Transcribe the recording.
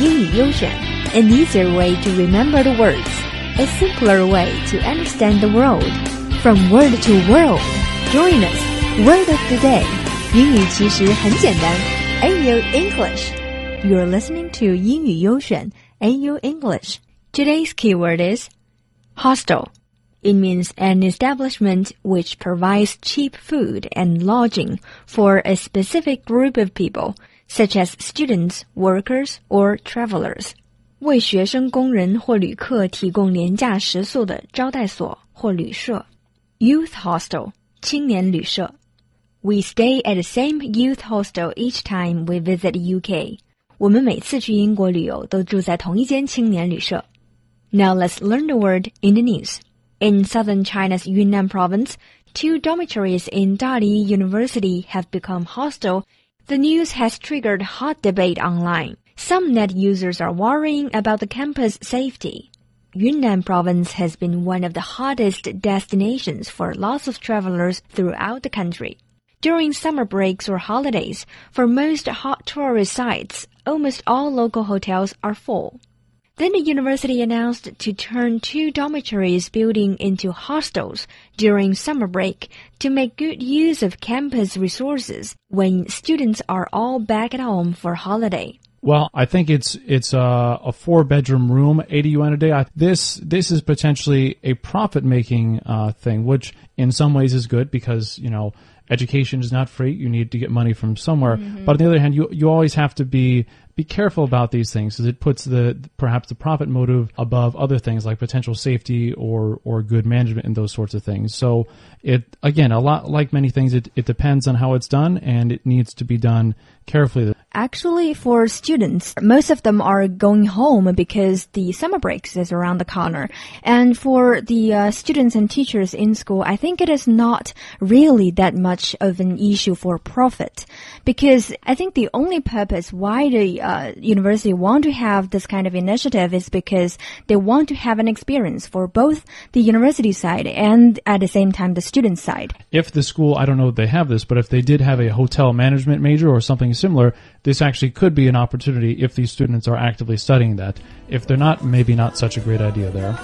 英语优选，an easier way to remember the words, a simpler way to understand the world. From word to world, join us. Word of the day，英语其实很简单。AU English. You're listening to 英语优选 AU English. Today's keyword is hostel. It means an establishment which provides cheap food and lodging for a specific group of people, such as students, workers, or travelers. 为学生、工人或旅客提供廉价食宿的招待所或旅社。Youth hostel 青年旅社。We stay at the same youth hostel each time we visit UK. 我们每次去英国旅游都住在同一间青年旅社。Now let's learn the word in the news. In southern China's Yunnan province, two dormitories in Dali University have become hostile. the news has triggered hot debate online. Some net users are worrying about the campus safety. Yunnan province has been one of the hottest destinations for lots of travelers throughout the country. During summer breaks or holidays, for most hot tourist sites, almost all local hotels are full. Then the university announced to turn two dormitories building into hostels during summer break to make good use of campus resources when students are all back at home for holiday. Well, I think it's it's a, a four bedroom room, eighty yuan a day. I, this this is potentially a profit making uh, thing, which in some ways is good because you know education is not free. You need to get money from somewhere. Mm-hmm. But on the other hand, you you always have to be be careful about these things because it puts the perhaps the profit motive above other things like potential safety or or good management and those sorts of things. So it again a lot like many things it, it depends on how it's done and it needs to be done carefully. Actually, for students, most of them are going home because the summer breaks is around the corner. And for the uh, students and teachers in school, I think it is not really that much of an issue for profit because I think the only purpose why the uh, university want to have this kind of initiative is because they want to have an experience for both the university side and at the same time the student side. If the school, I don't know if they have this, but if they did have a hotel management major or something similar, this actually could be an opportunity if these students are actively studying that. If they're not, maybe not such a great idea there.